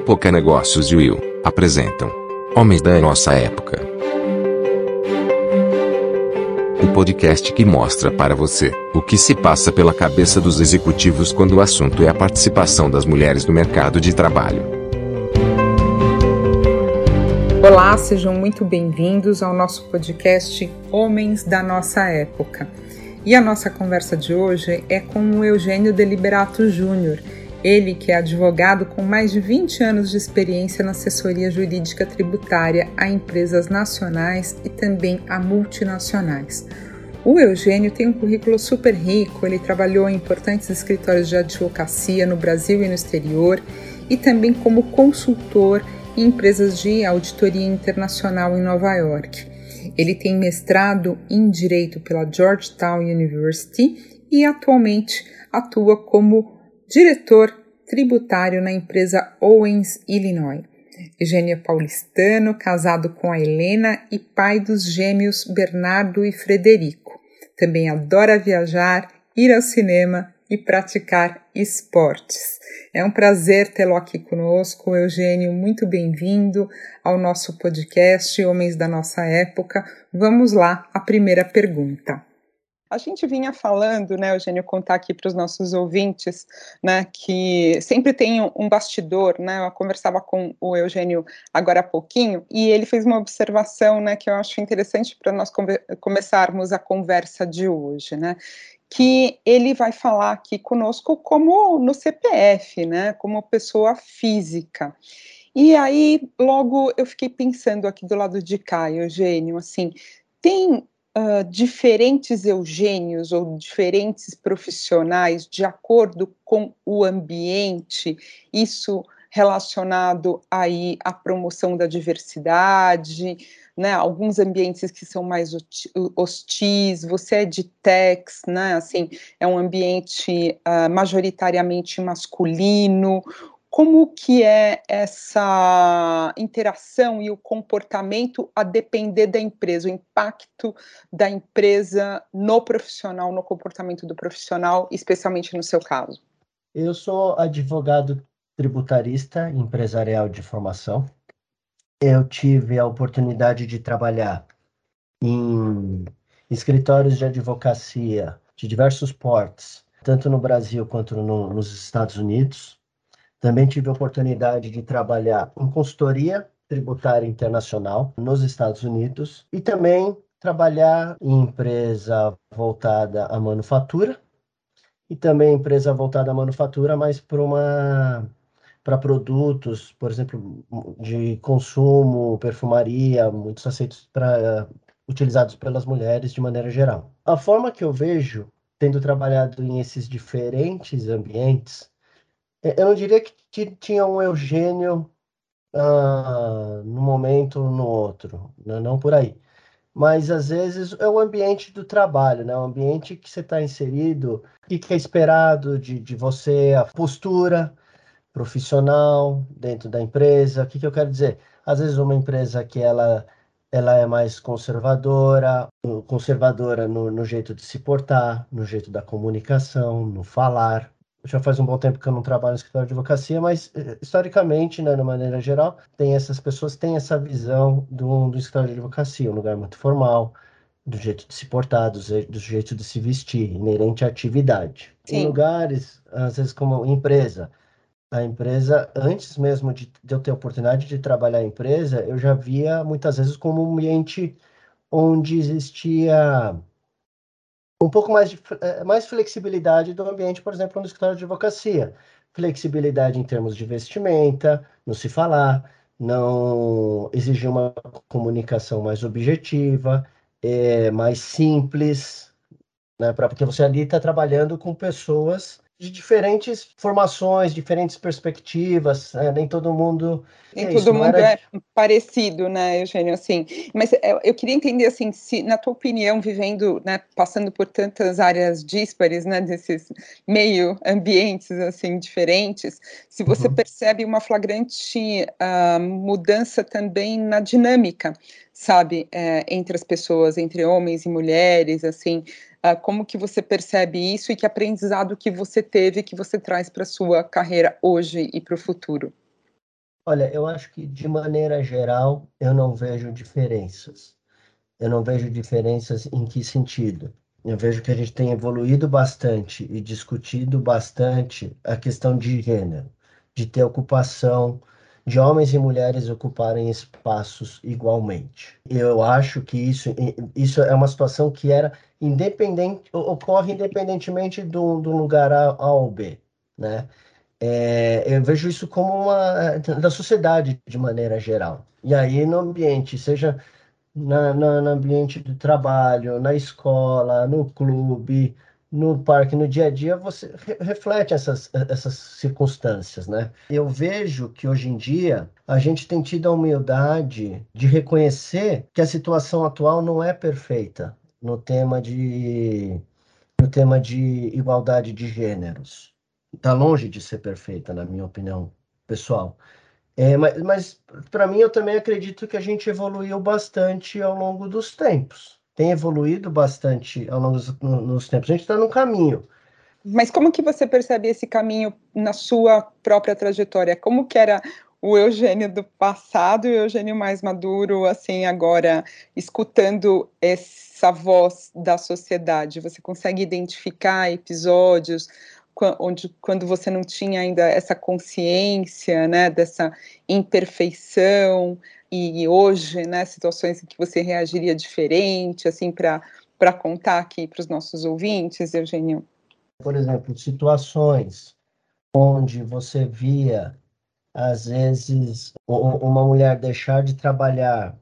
Época Negócios e Will apresentam Homens da Nossa Época. O podcast que mostra para você o que se passa pela cabeça dos executivos quando o assunto é a participação das mulheres no mercado de trabalho. Olá, sejam muito bem-vindos ao nosso podcast Homens da Nossa Época. E a nossa conversa de hoje é com o Eugênio Deliberato Júnior. Ele que é advogado com mais de 20 anos de experiência na assessoria jurídica tributária a empresas nacionais e também a multinacionais. O Eugênio tem um currículo super rico, ele trabalhou em importantes escritórios de advocacia no Brasil e no exterior e também como consultor em empresas de auditoria internacional em Nova York. Ele tem mestrado em Direito pela Georgetown University e atualmente atua como diretor tributário na empresa Owens Illinois. Eugênio é paulistano, casado com a Helena e pai dos gêmeos Bernardo e Frederico. Também adora viajar, ir ao cinema e praticar esportes. É um prazer tê-lo aqui conosco, Eugênio. Muito bem-vindo ao nosso podcast Homens da Nossa Época. Vamos lá, a primeira pergunta. A gente vinha falando, né, Eugênio, contar aqui para os nossos ouvintes, né, que sempre tem um bastidor, né, eu conversava com o Eugênio agora há pouquinho, e ele fez uma observação, né, que eu acho interessante para nós começarmos a conversa de hoje, né, que ele vai falar aqui conosco como no CPF, né, como pessoa física. E aí, logo eu fiquei pensando aqui do lado de cá, Eugênio, assim, tem uh, diferentes Eugênios ou diferentes profissionais de acordo com o ambiente, isso relacionado aí à promoção da diversidade, né, alguns ambientes que são mais hostis, você é de techs, né, assim, é um ambiente uh, majoritariamente masculino, como que é essa interação e o comportamento a depender da empresa, o impacto da empresa no profissional, no comportamento do profissional, especialmente no seu caso? Eu sou advogado tributarista empresarial de formação, eu tive a oportunidade de trabalhar em escritórios de advocacia de diversos portes, tanto no Brasil quanto no, nos Estados Unidos. Também tive a oportunidade de trabalhar em consultoria tributária internacional nos Estados Unidos e também trabalhar em empresa voltada à manufatura e também empresa voltada à manufatura, mas para uma para produtos, por exemplo, de consumo, perfumaria, muitos aceitos para utilizados pelas mulheres de maneira geral. A forma que eu vejo, tendo trabalhado em esses diferentes ambientes, eu não diria que tinha um Eugênio ah, no momento no outro, né? não por aí. Mas às vezes é o ambiente do trabalho, né? o ambiente que você está inserido, o que é esperado de, de você, a postura, profissional dentro da empresa. O que, que eu quero dizer? Às vezes uma empresa que ela ela é mais conservadora, conservadora no, no, jeito de se portar, no jeito da comunicação, no falar. Já faz um bom tempo que eu não trabalho no escritório de advocacia, mas eh, historicamente, né, de maneira geral, tem essas pessoas têm essa visão do, do escritório de advocacia, um lugar muito formal, do jeito de se portar, do, do jeito de se vestir, inerente à atividade. Sim. Em lugares, às vezes como empresa, a empresa, antes mesmo de, de, eu ter a oportunidade de trabalhar a empresa, eu já via muitas vezes como um ambiente onde existia um pouco mais de eh, mais flexibilidade do ambiente, por exemplo, no escritório de advocacia. Flexibilidade em termos de vestimenta, não se falar, não exigir uma comunicação mais objetiva, é, mais simples, né, pra, porque você ali está trabalhando com pessoas de diferentes formações, diferentes perspectivas, né? nem todo mundo. Nem é todo isso, mundo era... é parecido, né, Eugênio? Assim, mas é, eu queria entender assim, se na tua opinião, vivendo, né, passando por tantas áreas díspares, né, desses meio ambientes assim diferentes, se você uhum. percebe uma flagrante uh, mudança também na dinâmica, sabe, é, entre as pessoas, entre homens e mulheres, assim, Uh, como que você percebe isso e que aprendizado que você teve, que você traz para sua carreira hoje e para o futuro? Olha, eu acho que de maneira geral eu não vejo diferenças. Eu não vejo diferenças em que sentido? Eu vejo que a gente tem evoluído bastante e discutido bastante a questão de gênero, de ter ocupação, de homens e mulheres ocuparem espaços igualmente. Eu acho que isso, isso é uma situação que era independente, ocorre independentemente do, do lugar A, A ou B, né? É, eu vejo isso como uma da sociedade de maneira geral. E aí no ambiente, seja na, na, no ambiente do trabalho, na escola, no clube, no parque, no dia a dia, você re reflete essas, essas circunstâncias, né? Eu vejo que hoje em dia a gente tem tido a humildade de reconhecer que a situação atual não é perfeita no tema de, no tema de igualdade de gêneros. Está longe de ser perfeita, na minha opinião pessoal. É, mas, mas para mim, eu também acredito que a gente evoluiu bastante ao longo dos tempos tem evoluído bastante ao longo dos nos tempos. A gente está no caminho. Mas como que você percebe esse caminho na sua própria trajetória? Como que era o Eugênio do passado e o Eugênio mais maduro, assim, agora, escutando essa voz da sociedade? Você consegue identificar episódios onde, quando você não tinha ainda essa consciência, né, dessa imperfeição, e hoje, né, situações em que você reagiria diferente, assim, para contar aqui para os nossos ouvintes, Eugênio? Por exemplo, situações onde você via, às vezes, uma mulher deixar de trabalhar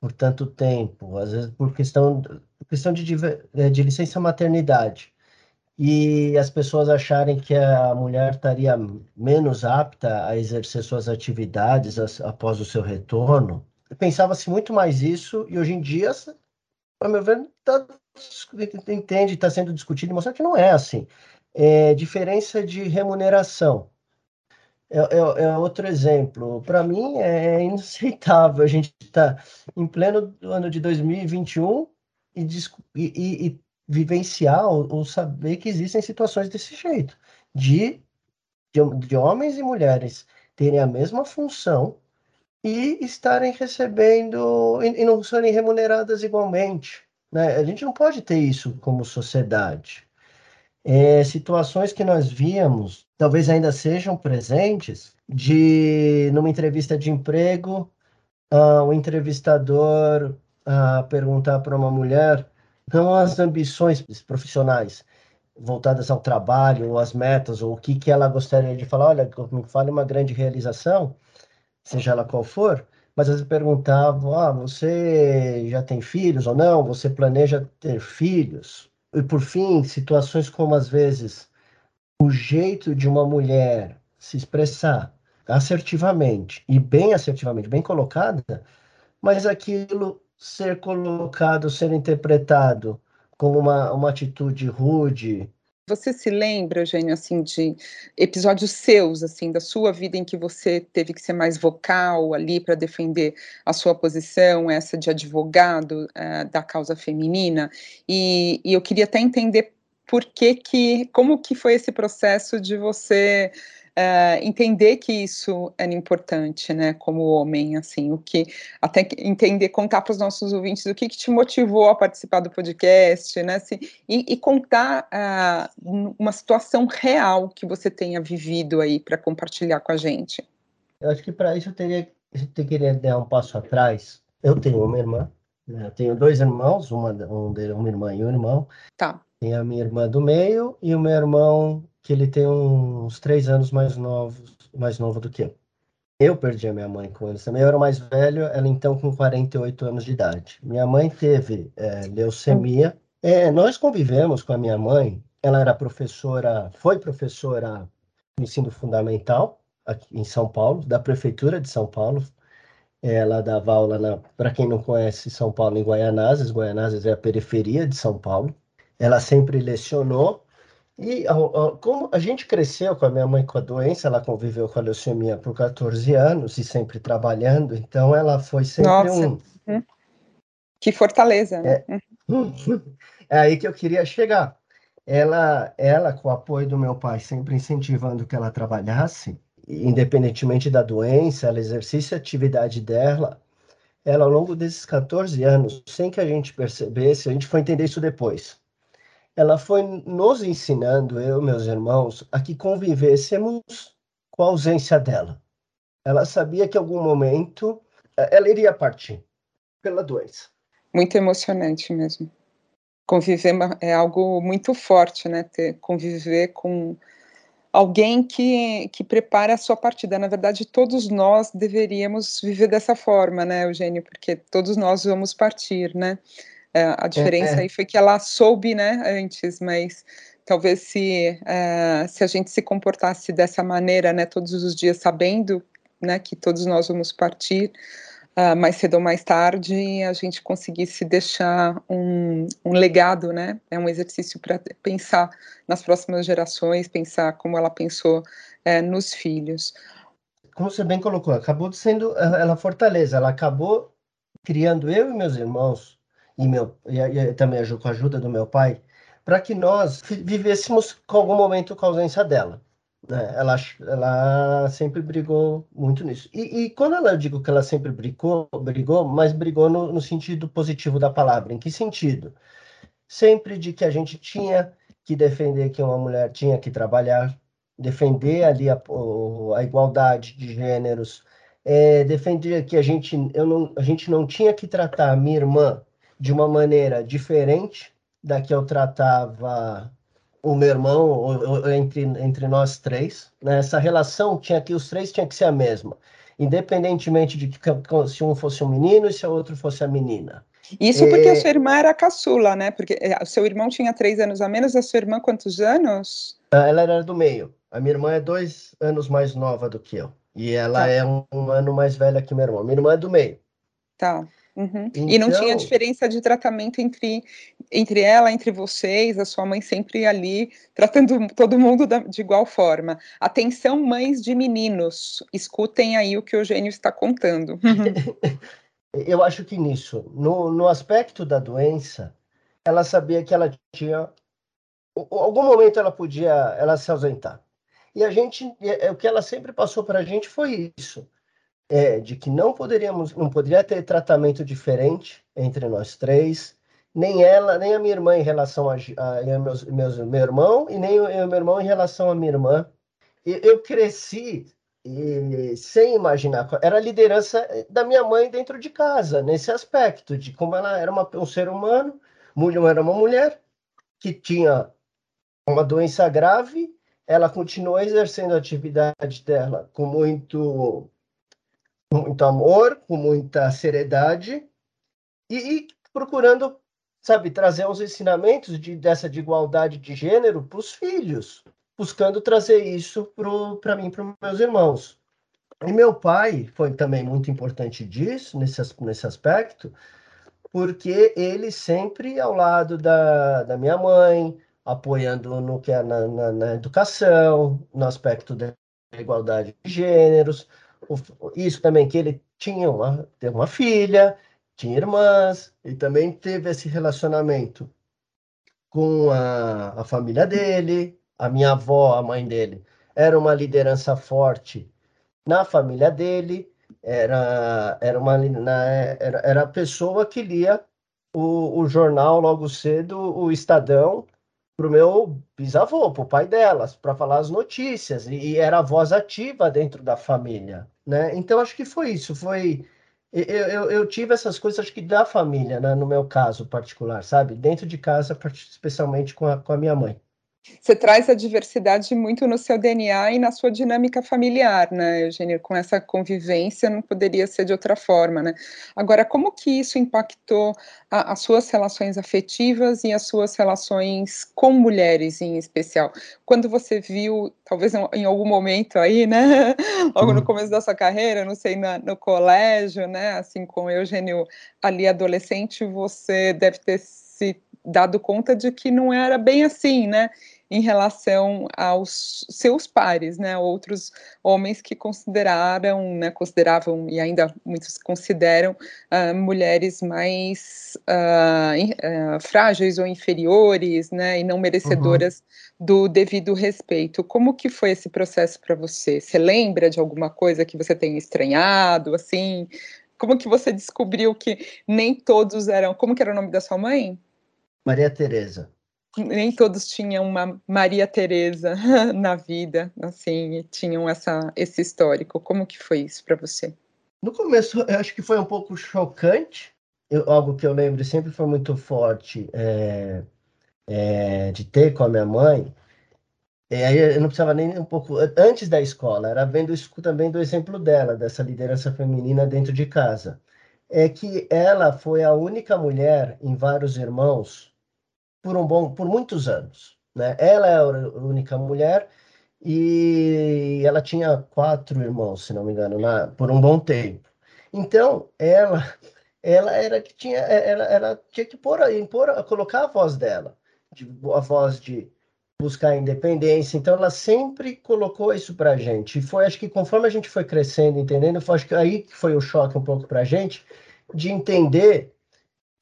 por tanto tempo, às vezes por questão, questão de, de licença maternidade, e as pessoas acharem que a mulher estaria menos apta a exercer suas atividades após o seu retorno. Pensava-se muito mais isso, e hoje em dia, a meu ver, tá, entende, está sendo discutido e mostrar que não é assim. É, diferença de remuneração. É, é, é outro exemplo. Para mim, é inaceitável a gente estar tá em pleno ano de 2021 e, e, e vivenciar ou, ou, saber que existem situações desse jeito, de, de, de homens e mulheres terem a mesma função e estarem recebendo e, e não serem remuneradas igualmente. Né? A gente não pode ter isso como sociedade. É, situações que nós víamos, talvez ainda sejam presentes, de numa entrevista de emprego, uh, o entrevistador uh, perguntar para uma mulher não as ambições profissionais voltadas ao trabalho, ou as metas, ou o que, que ela gostaria de falar. Olha, me fale uma grande realização, seja ela qual for, mas eles perguntavam: ah, você já tem filhos ou não? Você planeja ter filhos? E por fim, situações como às vezes o jeito de uma mulher se expressar assertivamente e bem assertivamente, bem colocada, mas aquilo ser colocado, ser interpretado como uma, uma atitude rude. Você se lembra, Eugênio, assim, de episódios seus, assim, da sua vida em que você teve que ser mais vocal ali para defender a sua posição, essa de advogado uh, da causa feminina? E, e eu queria até entender por que que, como que foi esse processo de você uh, entender que isso era importante, né, como homem, assim, o que, até entender, contar para os nossos ouvintes o que, que, te motivou a participar do podcast, né, assim, e, e contar uh, uma situação real que você tenha vivido aí para compartilhar com a gente. Eu acho que para isso eu teria, eu teria dar um passo atrás. Eu tenho uma irmã, né, eu tenho dois irmãos, uma, um, uma irmã e um irmão. Tá. Tem a minha irmã do meio e o meu irmão que ele tem uns três anos mais novo, mais novo do que eu. Eu perdi a minha mãe com eles também. Eu era mais velho, ela então com 48 anos de idade. Minha mãe teve é, leucemia. É, nós convivemos com a minha mãe. Ela era professora, foi professora no ensino fundamental aqui em São Paulo, da prefeitura de São Paulo. Ela dava aula para quem não conhece São Paulo em Guaianazes. Guaianazes é a periferia de São Paulo. Ela sempre lecionou e como a gente cresceu com a minha mãe com a doença, ela conviveu com a leucemia por 14 anos e sempre trabalhando, então ela foi sempre Nossa. um. Uhum. Que fortaleza, né? É, é aí que eu queria chegar. Ela, ela, com o apoio do meu pai, sempre incentivando que ela trabalhasse, independentemente da doença, ela exercesse a atividade dela, ela ao longo desses 14 anos, sem que a gente percebesse, a gente foi entender isso depois. Ela foi nos ensinando, eu e meus irmãos, a que convivêssemos com a ausência dela. Ela sabia que em algum momento eh, ela iria partir pela doença. Muito emocionante mesmo. Conviver é algo muito forte, né? Ter, conviver com alguém que, que prepara a sua partida. Na verdade, todos nós deveríamos viver dessa forma, né, Eugênio? Porque todos nós vamos partir, né? É, a diferença é, é. aí foi que ela soube, né, antes, mas talvez se, uh, se a gente se comportasse dessa maneira, né, todos os dias sabendo, né, que todos nós vamos partir, uh, mais cedo ou mais tarde, a gente conseguisse deixar um, um legado, né, é um exercício para pensar nas próximas gerações, pensar como ela pensou uh, nos filhos. Como você bem colocou, acabou sendo ela fortaleza, ela acabou criando eu e meus irmãos, e, meu, e, e também com a ajuda do meu pai, para que nós vivêssemos com algum momento com a ausência dela. Né? Ela, ela sempre brigou muito nisso. E, e, quando ela, digo que ela sempre brigou, brigou mas brigou no, no sentido positivo da palavra. Em que sentido? Sempre de que a gente tinha que defender que uma mulher tinha que trabalhar, defender ali a, a igualdade de gêneros, é, defender que a gente, eu não, a gente não tinha que tratar a minha irmã de uma maneira diferente da que eu tratava o meu irmão, ou, ou, entre, entre nós três. Né? Essa relação tinha que os três tinha que ser a mesma, independentemente de que se um fosse um menino e se o outro fosse a menina. Isso porque a sua irmã era caçula, né? Porque é, o seu irmão tinha três anos a menos, a sua irmã quantos anos? Ela era do meio. A minha irmã é dois anos mais nova do que eu. E ela tá. é um, um, ano mais velha que meu irmão. Minha irmã é do meio. Tá. Uhum. Então... E não tinha então diferença de tratamento entre, entre ela, entre vocês, a sua mãe sempre ali, tratando todo mundo da, de igual forma. Atenção, mães de meninos, escutem aí o que o Eugênio está contando. Eu acho que nisso, no, no aspecto da doença, ela sabia que ela tinha. Algum momento ela podia ela se ausentar. E a gente, o que ela sempre passou para a gente foi isso é de que não poderíamos, não poderia ter tratamento diferente entre nós três, nem ela, nem a minha irmã em relação a, a, a meus, meus, meu irmão e nem o meu irmão em relação à minha irmã. E, eu cresci e, sem imaginar, era a liderança da minha mãe dentro de casa, nesse aspecto, de como ela era uma, um ser humano, mulher era uma mulher que tinha uma doença grave, ela continuou exercendo a atividade dela com muito muito amor, com muita seriedade e, e procurando, sabe, trazer uns ensinamentos de, dessa de igualdade de gênero para os filhos, buscando trazer isso para mim, para meus irmãos. E meu pai foi também muito importante disso, nesse, nesse aspecto, porque ele sempre ao lado da, da minha mãe, apoiando no que é na, na, na educação, no aspecto da igualdade de gêneros, isso também que ele tinha uma, teve uma filha, tinha irmãs, e também teve esse relacionamento com a, a família dele, a minha avó, a mãe dele, era uma liderança forte na família dele, era, era, uma, era, era a pessoa que lia o, o jornal logo cedo, o Estadão, para o meu bisavô, para o pai delas, para falar as notícias, e, e, era a voz ativa dentro da família, né? Então, acho que foi isso, foi... Eu, eu, eu tive essas coisas, acho que da família, né? no meu caso particular, sabe? Dentro de casa, especialmente com a, com a minha mãe. Você traz a diversidade muito no seu DNA e na sua dinâmica familiar, né, Eugênio? Com essa convivência não poderia ser de outra forma, né? Agora, como que isso impactou a, as suas relações afetivas e as suas relações com mulheres em especial? Quando você viu, talvez em algum momento aí, né, logo no uhum. começo da sua carreira, não sei, na, no colégio, né, assim, com o Eugênio ali adolescente, você deve ter se dado conta de que não era bem assim, né? em relação aos seus pares, né, outros homens que consideraram, né, consideravam e ainda muitos consideram uh, mulheres mais uh, uh, frágeis ou inferiores, né, e não merecedoras uhum. do devido respeito. Como que foi esse processo para você? Você lembra de alguma coisa que você tenha estranhado, assim? Como que você descobriu que nem todos eram? Como que era o nome da sua mãe? Maria Teresa nem todos tinham uma Maria Teresa na vida, assim, tinham essa, esse histórico. Como que foi isso para você? No começo, eu acho que foi um pouco chocante. Eu, algo que eu lembro sempre foi muito forte é, é, de ter com a minha mãe. E aí eu não precisava nem um pouco antes da escola, era vendo isso também do exemplo dela, dessa liderança feminina dentro de casa. É que ela foi a única mulher em vários irmãos por um bom, por muitos anos. Né? Ela é a única mulher e ela tinha quatro irmãos, se não me engano, por um bom tempo. Então, ela, ela era que tinha, ela, ela tinha que pôr, impor, colocar a voz dela, de, a voz de buscar a independência. Então, ela sempre colocou isso para a gente. E foi, acho que conforme a gente foi crescendo, entendendo, foi acho que aí que foi o choque um pouco para a gente de entender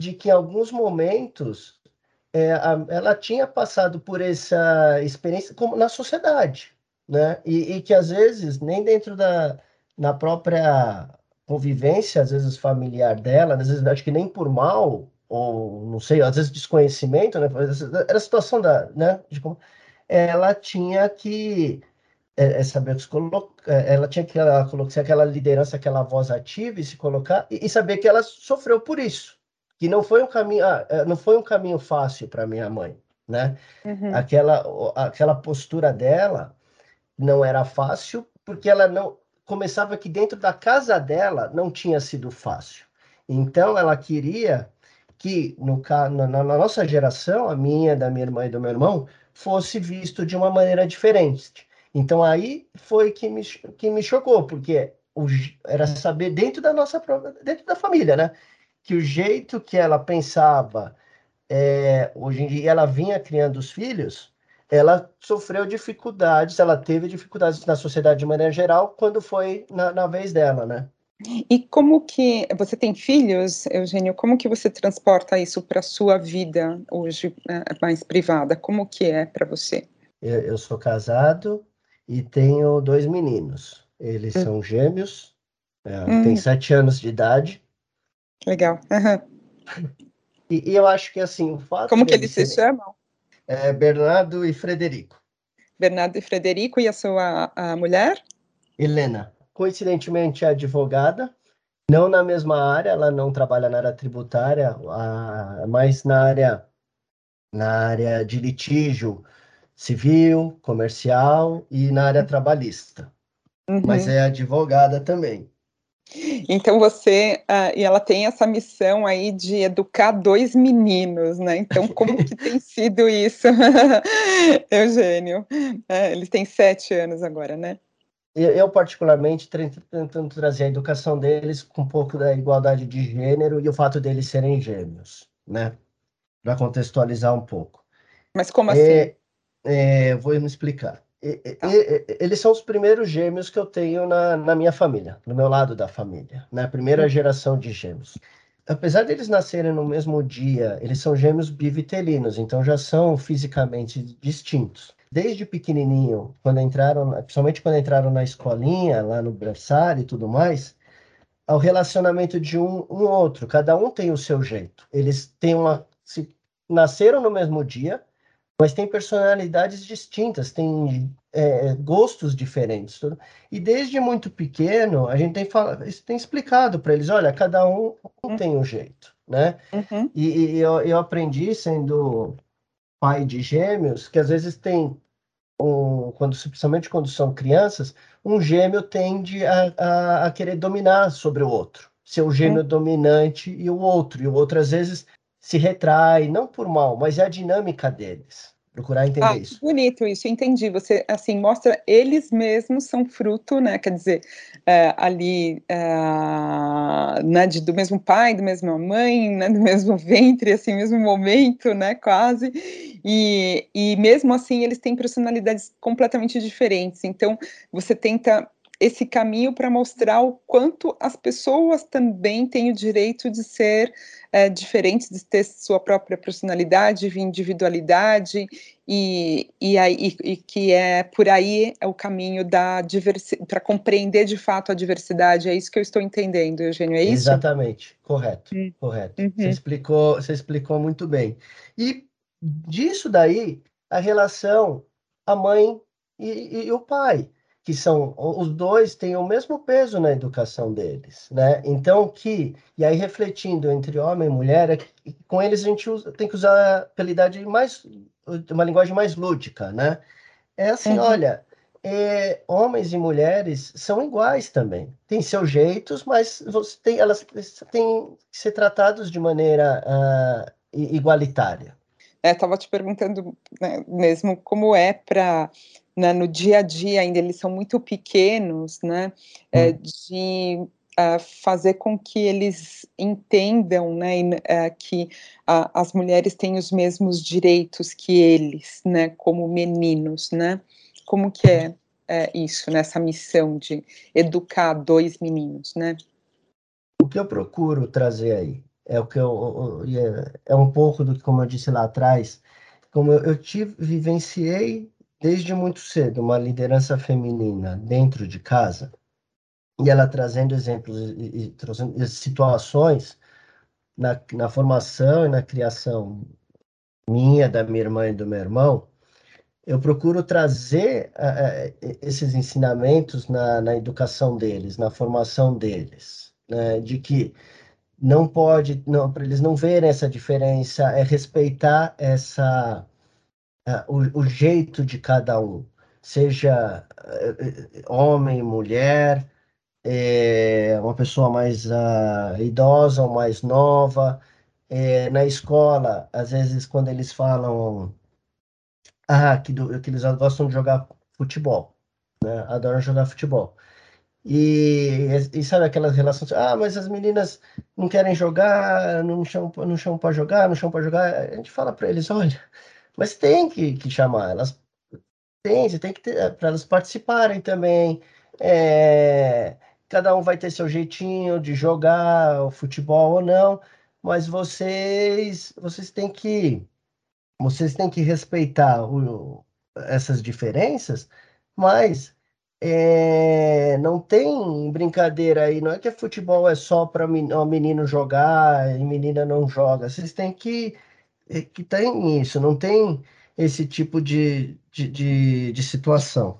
de que em alguns momentos é, a, ela tinha passado por essa experiência como na sociedade, né? E, e, que às vezes nem dentro da na própria convivência, às vezes familiar dela, às vezes acho que nem por mal ou não sei, às vezes desconhecimento, né? Era a situação da, né? De como ela tinha que é, é saber se colocar, é, ela tinha que ela, ser aquela liderança, aquela voz ativa e se colocar e, e saber que ela sofreu por isso que não foi um caminho, ah, é, não foi um caminho fácil para minha mãe, né? Uhum. Aquela, aquela postura dela não era fácil porque ela não começava que dentro da casa dela não tinha sido fácil. Então ela queria que no na, na nossa geração, a minha, da minha irmã e do meu irmão, fosse visto de uma maneira diferente. Então aí foi que me, que me chocou, porque o, era saber dentro da nossa dentro da família, né? Que o jeito que ela pensava, é, hoje em dia ela vinha criando os filhos, ela sofreu dificuldades, ela teve dificuldades na sociedade de maneira geral quando foi na, na vez dela, né? E como que você tem filhos, Eugênio? Como que você transporta isso para sua vida hoje é, mais privada? Como que é para você? Eu, eu, sou casado e tenho dois meninos. Eles hum. são gêmeos, é, hum. têm sete anos de idade. Legal. Uhum. E, e, eu acho que assim, o fato. Como que eles se chamam? É Bernardo e Frederico. Bernardo e Frederico, e a sua a mulher? Helena. Coincidentemente, é advogada, não na mesma área, ela não trabalha na área tributária, a, mas na área, na área de litígio civil, comercial e na área trabalhista. Uhum. Mas é advogada também. Então você uh, e ela tem essa missão aí de educar dois meninos, né? Então como que tem sido isso, Eugênio? É, eles têm sete anos agora, né? Eu, eu particularmente tentando trazer a educação deles com um pouco da igualdade de gênero e o fato deles serem gêmeos, né? Para contextualizar um pouco. Mas como assim? É, é, vou me explicar. Tá. eles são os primeiros gêmeos que eu tenho na, na minha família, no meu lado da família, na né? primeira geração de gêmeos. Apesar deles nascerem no mesmo dia, eles são gêmeos bivitelinos, então já são fisicamente distintos. Desde pequenininho, quando entraram, principalmente quando entraram na escolinha, lá no berçário e tudo mais, ao relacionamento de um, um outro. Cada um tem o seu jeito. Eles têm uma, se nasceram no mesmo dia, mas tem personalidades distintas, tem é, gostos diferentes. Tudo. E desde muito pequeno, a gente tem, falado, tem explicado para eles, olha, cada um, um tem um jeito, né? Uhum. E, e eu, eu, aprendi, sendo pai de gêmeos, que às vezes tem, um, quando, principalmente quando são crianças, um gêmeo tende a, a, a querer dominar sobre o outro. Ser o gêmeo uhum. dominante e o outro. E o outro, às vezes, se retrai, não por mal, mas é a dinâmica deles. procurar entender ah, isso. Bonito isso, entendi. Você assim mostra eles mesmos são fruto, né? Quer dizer, é, ali é, né, de, do mesmo pai, do mesma mãe, né, do mesmo ventre, assim, mesmo momento, né? Quase. E, e mesmo assim eles têm personalidades completamente diferentes. Então você tenta esse caminho para mostrar o quanto as pessoas também têm o direito de ser é, diferentes, de ter sua própria personalidade, individualidade, e, e, aí, e, que é por aí é o caminho da diversidade, para compreender de fato a diversidade. É isso que eu estou entendendo, Eugênio, é isso? Exatamente, correto, hum. correto. Uhum. Você, explicou, você explicou muito bem. E disso daí, a relação a mãe e, e o pai que são os dois têm o mesmo peso na educação deles, né? Então que e aí refletindo entre homem e mulher, é que, com eles a gente usa, tem que usar a apelidade mais uma linguagem mais lúdica, né? É assim, uhum. olha, é, homens e mulheres são iguais também, têm seus jeitos, mas você tem, elas têm que ser tratados de maneira uh, igualitária. Estava é, te perguntando né, mesmo como é para né, no dia a dia ainda eles são muito pequenos, né, é, hum. de uh, fazer com que eles entendam, né, uh, que uh, as mulheres têm os mesmos direitos que eles, né, como meninos, né, como que é, é isso nessa missão de educar dois meninos, né? O que eu procuro trazer aí é o que eu, é, é um pouco do que, como eu disse lá atrás, como eu, eu tive, vivenciei desde muito cedo uma liderança feminina dentro de casa e ela trazendo exemplos e, e trazendo situações na, na formação e na criação minha, da minha irmã e do meu irmão, eu procuro trazer uh, esses ensinamentos na, na educação deles, na formação deles, né? de que não pode, para eles não verem essa diferença, é respeitar essa uh, o, o, jeito de cada um, seja uh, homem, mulher, é, uma pessoa mais uh, idosa ou mais nova. É, na escola, às vezes, quando eles falam ah, que, do, que eles gostam de jogar futebol, né? adoram jogar futebol. E, e, sabe aquelas relações, ah, mas as meninas não querem jogar, não chamam, não chamam para jogar, não chamam para jogar. A gente fala para eles, olha, mas tem que, que chamar, elas tem, você tem que ter, para elas participarem também. É, cada um vai ter seu jeitinho de jogar o futebol ou não, mas vocês, vocês têm que, vocês têm que respeitar o, essas diferenças, mas é, não tem brincadeira aí, não é que futebol é só para menino jogar e menina não joga. Vocês têm que é que tem isso, não tem esse tipo de, de, de, de situação.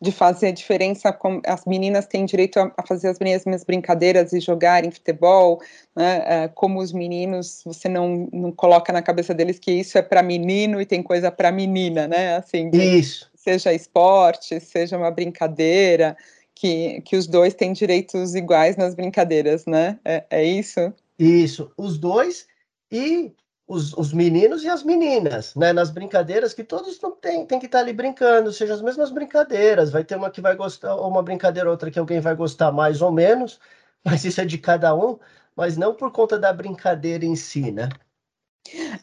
De fazer a diferença, as meninas têm direito a, fazer as mesmas brincadeiras e jogarem futebol, né, é, como os meninos, você não, não coloca na cabeça deles que isso é para menino e tem coisa para menina, né? Assim, isso. Seja esporte, seja uma brincadeira, que, que os dois têm direitos iguais nas brincadeiras, né? É, é isso? Isso, os dois, e os, os meninos e as meninas, né? Nas brincadeiras que todos têm, tem que estar ali brincando, seja as mesmas brincadeiras. Vai ter uma que vai gostar, ou uma brincadeira outra que alguém vai gostar mais ou menos, mas isso é de cada um, mas não por conta da brincadeira em si, né?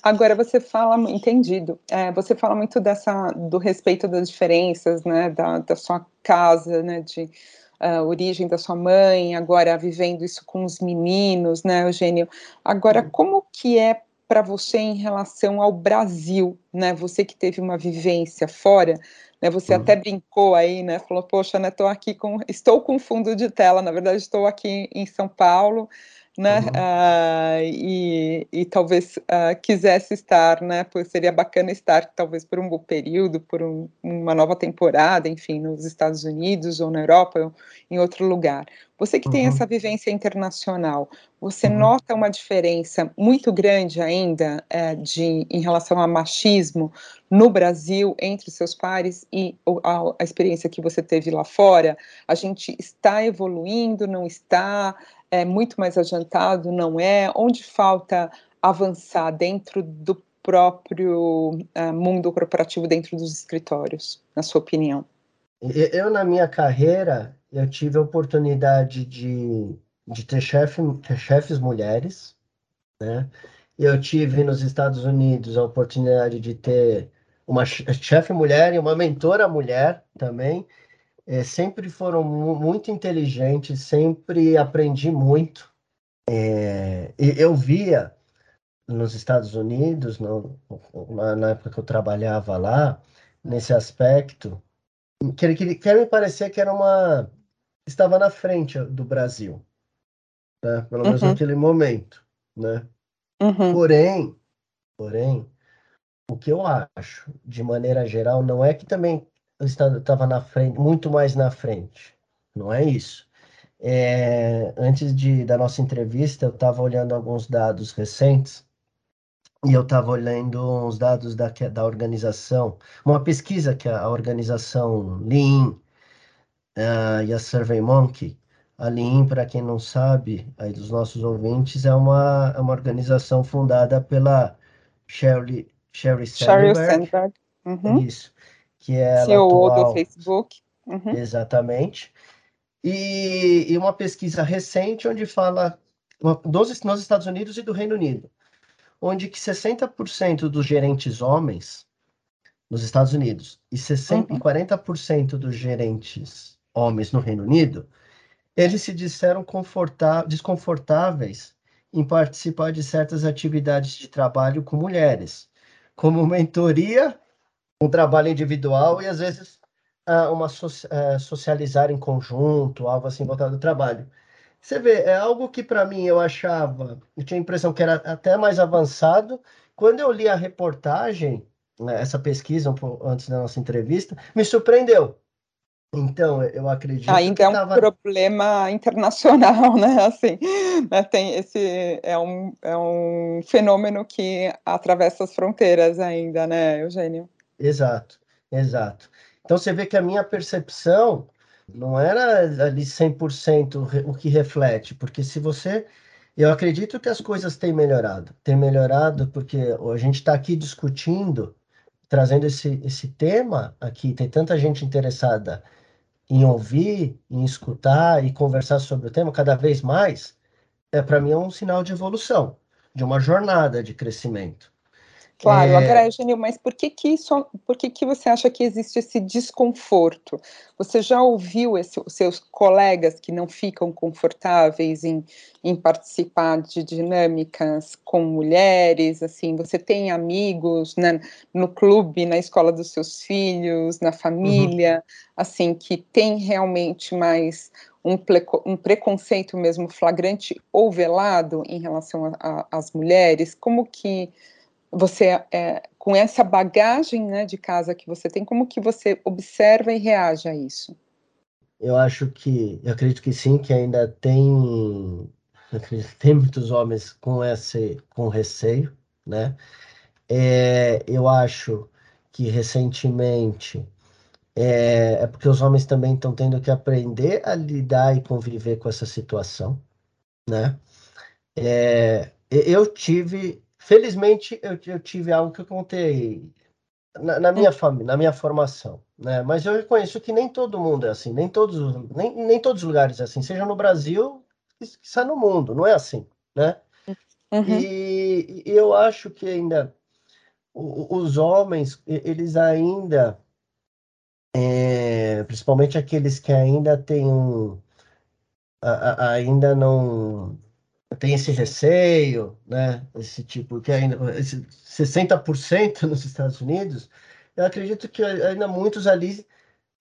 Agora você fala, entendido. É, você fala muito dessa do respeito das diferenças, né? Da, da sua casa, né? De uh, origem da sua mãe, agora vivendo isso com os meninos, né, Eugênio? Agora, como que é para você em relação ao Brasil, né? Você que teve uma vivência fora, né? Você uhum. até brincou aí, né? Falou, poxa, né? Tô aqui com, estou com fundo de tela. Na verdade, estou aqui em São Paulo, né? Uhum. Uh, e, e, talvez uh, quisesse estar, né? Pois seria bacana estar, talvez por um bom período, por um, uma nova temporada, enfim, nos Estados Unidos ou na Europa, ou em outro lugar. Você que uhum. tem essa vivência internacional, você uhum. nota uma diferença muito grande ainda é, de, em relação a machismo no Brasil entre seus pares e a, a experiência que você teve lá fora? A gente está evoluindo, não está? É muito mais adiantado, não é? Onde falta avançar dentro do próprio uh, mundo corporativo dentro dos escritórios, na sua opinião? Eu, na minha carreira, eu tive a oportunidade de, de ter, chefe, ter chefes mulheres, né? Eu tive nos Estados Unidos a oportunidade de ter uma chefe mulher e uma mentora mulher também. É, sempre foram muito inteligentes, sempre aprendi muito. É, eu via nos Estados Unidos, no, na, época que eu trabalhava lá, nesse aspecto, que, que, que me parecer que era uma. estava na frente do Brasil, né? pelo menos uhum. naquele momento. Né? Uhum. Porém, porém, o que eu acho, de maneira geral, não é que também estava na frente, muito mais na frente. Não é isso. É, antes de, da nossa entrevista, eu estava olhando alguns dados recentes e eu estava olhando uns dados da, da organização, uma pesquisa que a, organização Lean uh, e a SurveyMonkey, a Lean, para quem não sabe, aí dos nossos ouvintes, é uma, é uma organização fundada pela Sheryl, Sheryl Sandberg. Sandberg. Uhum. Isso. Que é CEO atual, do Facebook. Uhum. Exatamente. E, e, uma pesquisa recente onde fala dos, nos Estados Unidos e do Reino Unido, onde que 60% dos gerentes homens nos Estados Unidos e, 60, uhum. 40% dos gerentes homens no Reino Unido, eles se disseram desconfortáveis em participar de certas atividades de trabalho com mulheres, como mentoria, um trabalho individual e às vezes uh, uma uh, socializar em conjunto, algo assim voltado ao trabalho. Você vê, é algo que para mim eu achava, eu tinha a impressão que era até mais avançado. Quando eu li a reportagem, né, essa pesquisa um pouco antes da nossa entrevista, me surpreendeu. Então, eu acredito Ainda que é um tava... problema internacional, né? Assim, né? Tem esse é um, é um fenômeno que atravessa as fronteiras ainda, né, Eugênio? Exato, exato. Então você vê que a minha percepção não era ali 100% o que reflete, porque se você. Eu acredito que as coisas têm melhorado. Tem melhorado porque a gente está aqui discutindo, trazendo esse, esse tema aqui, tem tanta gente interessada em ouvir, em escutar e conversar sobre o tema cada vez mais. É, Para mim é um sinal de evolução, de uma jornada de crescimento. Claro, é... agora, Eugênio, mas por que que, isso, por que que você acha que existe esse desconforto? Você já ouviu esse, os seus colegas que não ficam confortáveis em, em participar de dinâmicas com mulheres? Assim, você tem amigos né, no clube, na escola dos seus filhos, na família, uhum. assim, que tem realmente mais um, um, preconceito mesmo flagrante ou velado em relação às mulheres? Como que você, é, com essa bagagem né, de casa que você tem, como que você observa e reage a isso? Eu acho que, eu acredito que sim, que ainda tem, tem muitos homens com esse, com receio, né? É, eu acho que recentemente é, é porque os homens também estão tendo que aprender a lidar e conviver com essa situação, né? É, eu tive Felizmente, eu, eu tive algo que eu contei na, na minha família, na minha formação, né? Mas eu reconheço que nem todo mundo é assim, nem todos, nem, nem todos os lugares é assim, seja no Brasil, está no mundo, não é assim, né? Uhum. E, e, eu acho que ainda os homens, eles ainda, é, principalmente aqueles que ainda têm um, a, a, ainda não tem esse receio, né? Esse tipo que ainda esse 60% nos Estados Unidos, eu acredito que ainda muitos ali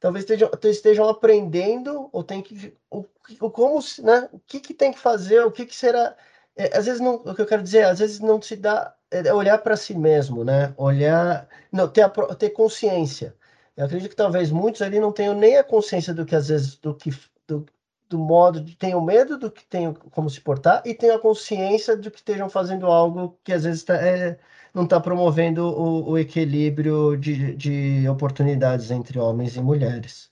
talvez estejam, estejam aprendendo ou tem que o, o como, né? O que que tem que fazer, o que que será é, às vezes não, o que eu quero dizer, às vezes não se dá é olhar para si mesmo, né? Olhar, não ter a, ter consciência. Eu acredito que talvez muitos ali não tenham nem a consciência do que às vezes do que do, do modo de tenham medo do que tenham como se portar e tenham a consciência de que estejam fazendo algo que às vezes tá, é, não está promovendo o, o equilíbrio de, de, oportunidades entre homens e mulheres.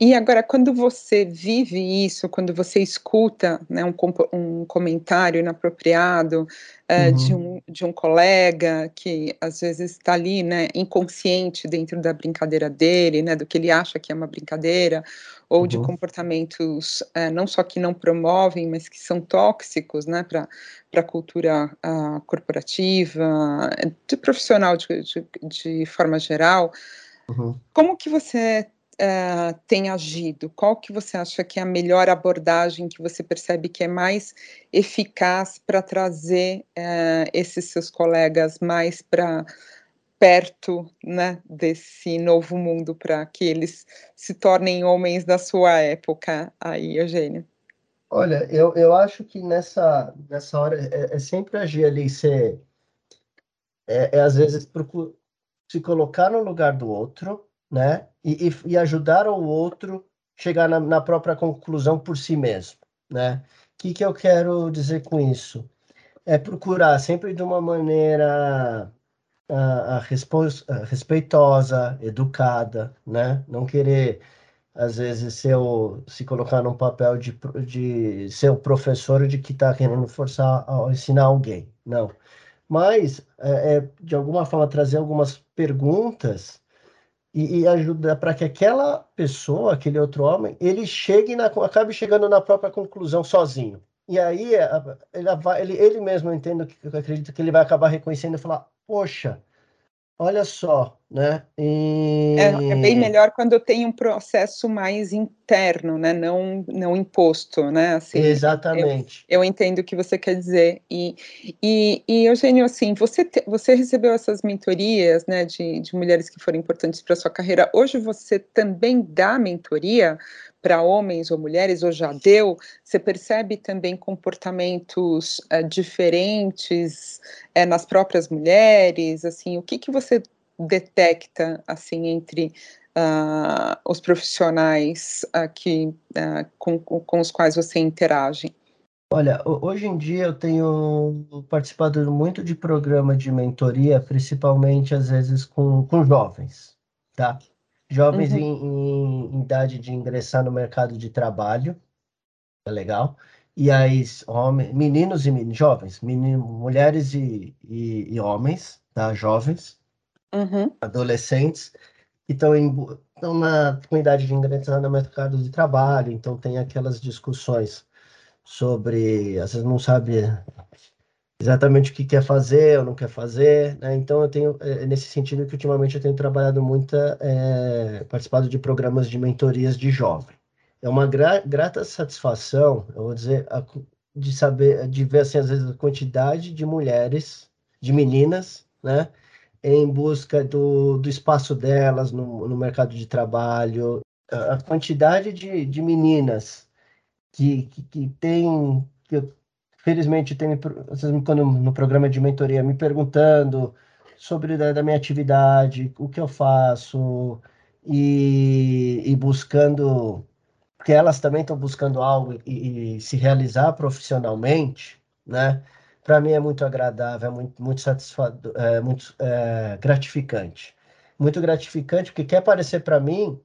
E agora, quando você vive isso, quando você escuta né, um, um, comentário inapropriado uh, uhum. de, um, de um colega que às vezes está ali, né, inconsciente dentro da brincadeira dele, né, do que ele acha que é uma brincadeira, ou uhum. de comportamentos uh, não só que não promovem, mas que são tóxicos, né, para a cultura uh, corporativa, de profissional de, de, de forma geral. Uhum. Como que você uh, tem agido? Qual que você acha que é a melhor abordagem que você percebe que é mais eficaz para trazer uh, esses seus colegas mais para perto né, desse novo mundo para que eles se tornem homens da sua época aí, Eugênio? Olha, eu, eu acho que nessa, nessa hora é, é sempre agir ali, ser, é, é às vezes se colocar no lugar do outro, né? E, e, e ajudar o outro chegar na, na, própria conclusão por si mesmo, né? O que, que eu quero dizer com isso? É procurar sempre de uma maneira a, a respeitosa, educada, né? Não querer às vezes ser o, se colocar num papel de, de ser o professor de que está querendo forçar a ensinar alguém, não. Mas é, é, de alguma forma trazer algumas perguntas e, e ajuda para que aquela pessoa, aquele outro homem, ele chegue na, acabe chegando na própria conclusão sozinho. E aí ele, ele, mesmo, entendo, eu acredito que ele vai acabar reconhecendo e falar, poxa, Olha só, né? E... É, é, bem melhor quando tem um processo mais interno, né? Não, não imposto, né? Assim, Exatamente. Eu, eu, entendo o que você quer dizer. E, e, e Eugênio, assim, você, te, você recebeu essas mentorias, né? De, de mulheres que foram importantes para sua carreira. Hoje você também dá mentoria para homens ou mulheres, ou já deu, você percebe também comportamentos uh, diferentes uh, nas próprias mulheres, assim, o que, que você detecta, assim, entre uh, os profissionais que, com, com os quais você interage? Olha, hoje em dia eu tenho participado muito de programa de mentoria, principalmente às vezes com, com jovens, tá? Jovens uhum. em, em, idade de ingressar no mercado de trabalho, é legal. E aí, homens, meninos e meninos, jovens, mulheres e, e, e, homens, tá? Jovens, uhum. adolescentes, que estão em, estão na com idade de ingressar no mercado de trabalho, então tem aquelas discussões sobre, às vezes não sabe exatamente o que quer fazer ou não quer fazer, né? Então eu tenho é, nesse sentido que ultimamente eu tenho trabalhado muito, é, participado de programas de mentorias de jovem. É uma gra grata satisfação, eu vou dizer, a, de saber, de ver assim às vezes a quantidade de mulheres, de meninas, né? Em busca do, do espaço delas no, no mercado de trabalho, a, a quantidade de, de meninas que, que, que tem que eu felizmente tem vocês quando no programa de mentoria me perguntando sobre da, da minha atividade, o que eu faço e, e buscando porque elas também estão buscando algo e, e, se realizar profissionalmente, né? Para mim é muito agradável, é muito muito satisfatório, é muito é, gratificante, muito gratificante porque quer parecer para mim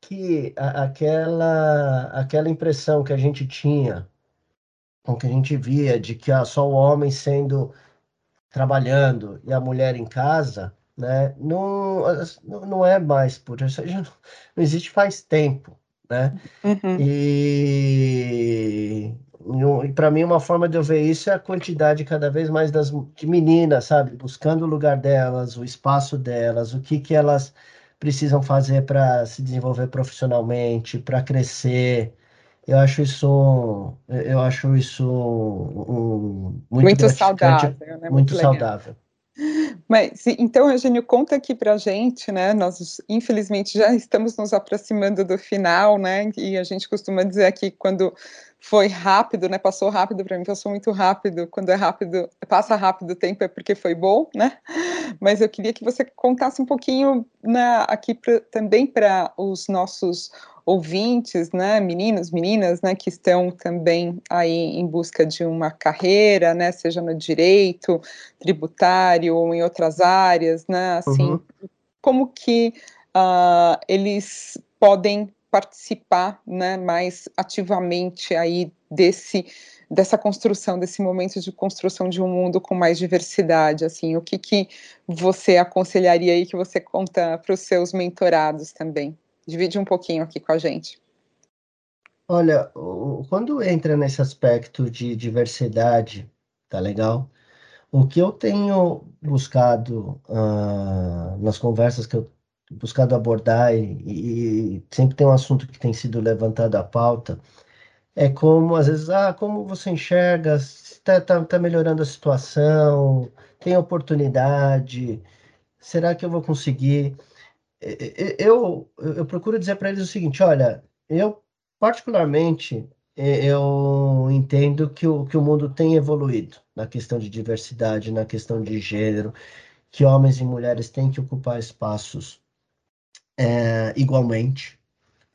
que a, aquela aquela impressão que a gente tinha com que a gente via de que ah, só o homem sendo trabalhando e a mulher em casa, né, não, não é mais por isso, não, não existe faz tempo, né? Uhum. E, e para mim uma forma de eu ver isso é a quantidade cada vez mais das de meninas, sabe, buscando o lugar delas, o espaço delas, o que que elas precisam fazer para se desenvolver profissionalmente, para crescer, eu acho isso, eu acho isso um, muito, muito saudável, né? muito, muito saudável. Mas então, Eugênio, conta aqui para a gente, né? Nós infelizmente já estamos nos aproximando do final, né? E a gente costuma dizer aqui quando foi rápido, né? Passou rápido para mim, passou muito rápido. Quando é rápido, passa rápido o tempo é porque foi bom, né? Mas eu queria que você contasse um pouquinho né, aqui pra, também para os nossos ouvintes, né, meninos, meninas, né, que estão também aí em busca de uma carreira, né, seja no direito, tributário ou em outras áreas, né, assim, uhum. como que uh, eles podem participar, né, mais ativamente aí desse dessa construção, desse momento de construção de um mundo com mais diversidade, assim, o que que você aconselharia aí que você conta para os seus mentorados também? Divide um pouquinho aqui com a gente. Olha, quando entra nesse aspecto de diversidade, tá legal? O que eu tenho buscado uh, nas conversas que eu buscado abordar e, e, sempre tem um assunto que tem sido levantado à pauta é como às vezes ah como você enxerga está tá, tá melhorando a situação tem oportunidade será que eu vou conseguir eu eu, procuro dizer para eles o seguinte olha eu particularmente eu entendo que o, que o mundo tem evoluído na questão de diversidade, na questão de gênero, que homens e mulheres têm que ocupar espaços é, igualmente,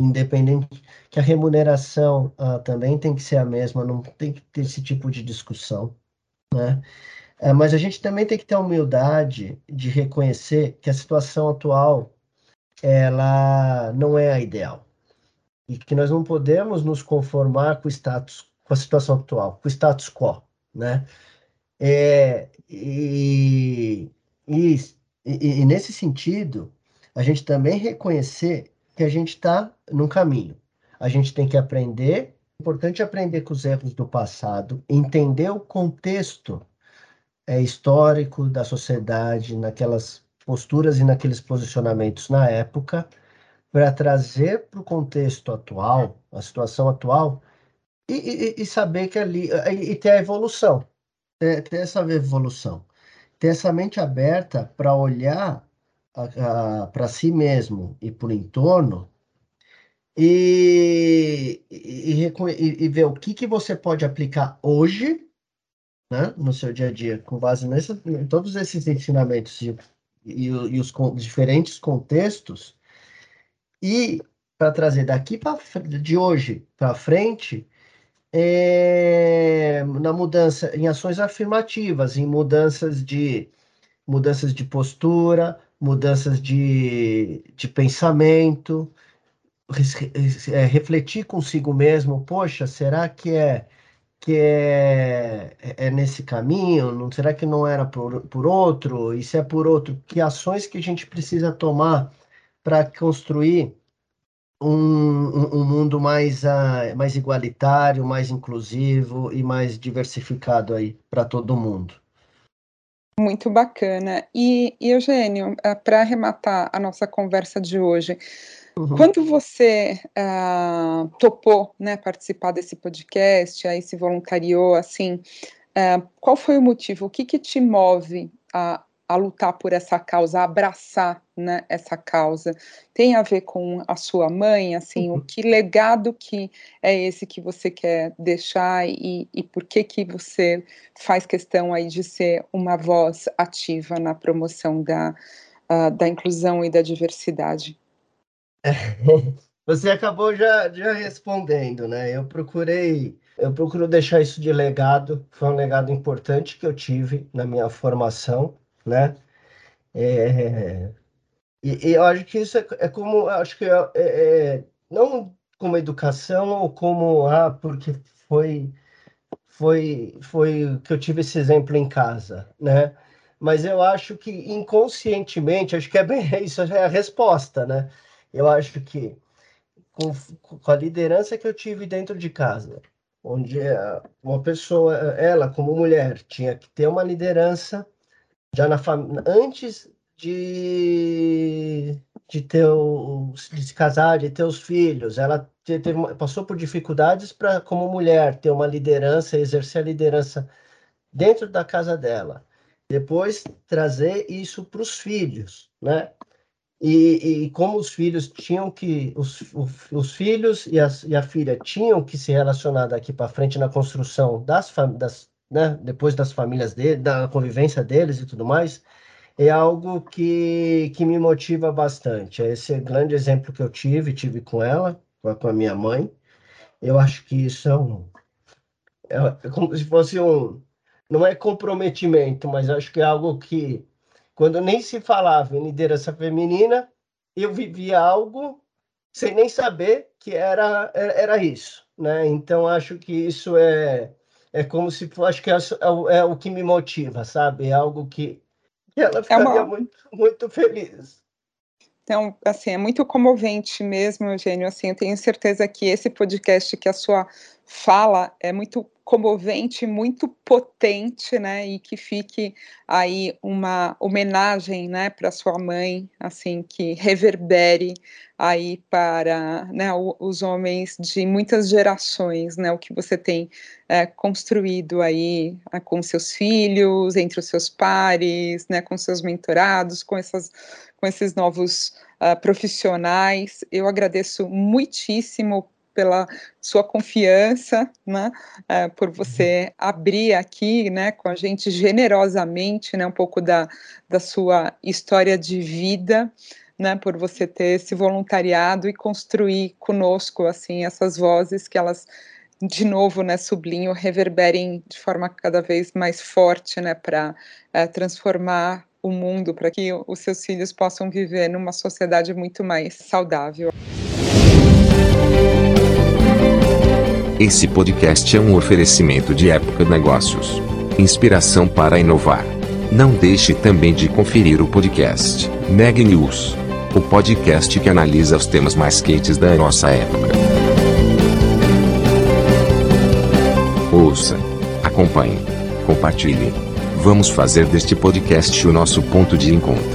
independente que a remuneração uh, também tem que ser a mesma, não tem que ter esse tipo de discussão, né? É, mas a gente também tem que ter a humildade de reconhecer que a situação atual ela não é a ideal e que nós não podemos nos conformar com o status, com a situação atual, com o status quo, né? É, e, e, e, nesse sentido, a gente também reconhecer que a gente está num caminho. A gente tem que aprender, é importante aprender com os erros do passado, entender o contexto é, histórico da sociedade, naquelas posturas e naqueles posicionamentos na época, para trazer para o contexto atual, a situação atual, e, e, e, saber que ali. E ter a evolução, ter, ter essa evolução, ter essa mente aberta para olhar para si mesmo e para o entorno e, e, e, ver o que, que você pode aplicar hoje né, no seu dia a dia, com base nessa, em todos esses ensinamentos e, e, e os diferentes contextos. E para trazer daqui para de hoje para frente é, na mudança em ações afirmativas, em mudanças de mudanças de postura, mudanças de, de pensamento, é, refletir consigo mesmo, poxa, será que é que é, é, é nesse caminho? Não será que não era por, por outro? E se é por outro, que ações que a gente precisa tomar para construir um, um, mundo mais, uh, mais igualitário, mais inclusivo e mais diversificado aí para todo mundo. Muito bacana. E, e Eugênio, uh, para arrematar a nossa conversa de hoje, uhum. quando você uh, topou né, participar desse podcast, aí se voluntariou, assim, qual foi o motivo? O que, que te move a, a lutar por essa causa, a abraçar né, essa causa. Tem a ver com a sua mãe, assim, uhum. o que legado que é esse que você quer deixar e, e por que que você faz questão aí de ser uma voz ativa na promoção da, uh, da inclusão e da diversidade? Você acabou já, já respondendo, né? Eu procurei, eu procuro deixar isso de legado, foi um legado importante que eu tive na minha formação, né? É, e, e, eu acho que isso é, é como, acho que é, é, é, não como educação ou como, ah, porque foi, foi, foi que eu tive esse exemplo em casa, né? Mas eu acho que inconscientemente, acho que é bem isso, é a resposta, né? Eu acho que com, com a liderança que eu tive dentro de casa, onde uma pessoa, ela como mulher, tinha que ter uma liderança já na família, antes de, de ter o, de se casar, de ter os filhos, ela teve, passou por dificuldades para, como mulher, ter uma liderança, exercer a liderança dentro da casa dela. Depois trazer isso para os filhos, né? E, e, como os filhos tinham que os, os, os filhos e, as, e, a filha tinham que se relacionar daqui para frente na construção das, das né, depois das famílias dele, da convivência deles e tudo mais, é algo que, que me motiva bastante. É esse grande exemplo que eu tive, tive com ela, com a minha mãe. Eu acho que isso é um. É, é como se fosse um. Não é comprometimento, mas acho que é algo que, quando nem se falava em liderança feminina, eu vivia algo sem nem saber que era, era isso, né? Então acho que isso é é como se acho que é, é, é o que me motiva, sabe? É algo que, ela ficaria é uma... muito muito feliz. Então, assim, é muito comovente mesmo, Eugênio. Assim, eu tenho certeza que esse podcast, que a sua fala é muito comovente, muito potente, né? E que fique aí uma homenagem, né, para sua mãe, assim, que reverbere aí para né, os homens de muitas gerações, né? O que você tem é, construído aí com seus filhos, entre os seus pares, né? Com seus mentorados, com essas com esses novos uh, profissionais. Eu agradeço muitíssimo pela sua confiança, né, uh, por você abrir aqui, né, com a gente generosamente, né, um pouco da, da sua história de vida, né, por você ter esse voluntariado e construir conosco, assim, essas vozes que elas de novo, né, sublinho, reverberem de forma cada vez mais forte, né, para uh, transformar o mundo, para que os seus filhos possam viver numa sociedade muito mais saudável. Esse podcast é um oferecimento de Época Negócios. Inspiração para inovar. Não deixe também de conferir o podcast Neg News, o podcast que analisa os temas mais quentes da nossa época. Ouça, acompanhe, compartilhe. Vamos fazer deste podcast o nosso ponto de encontro.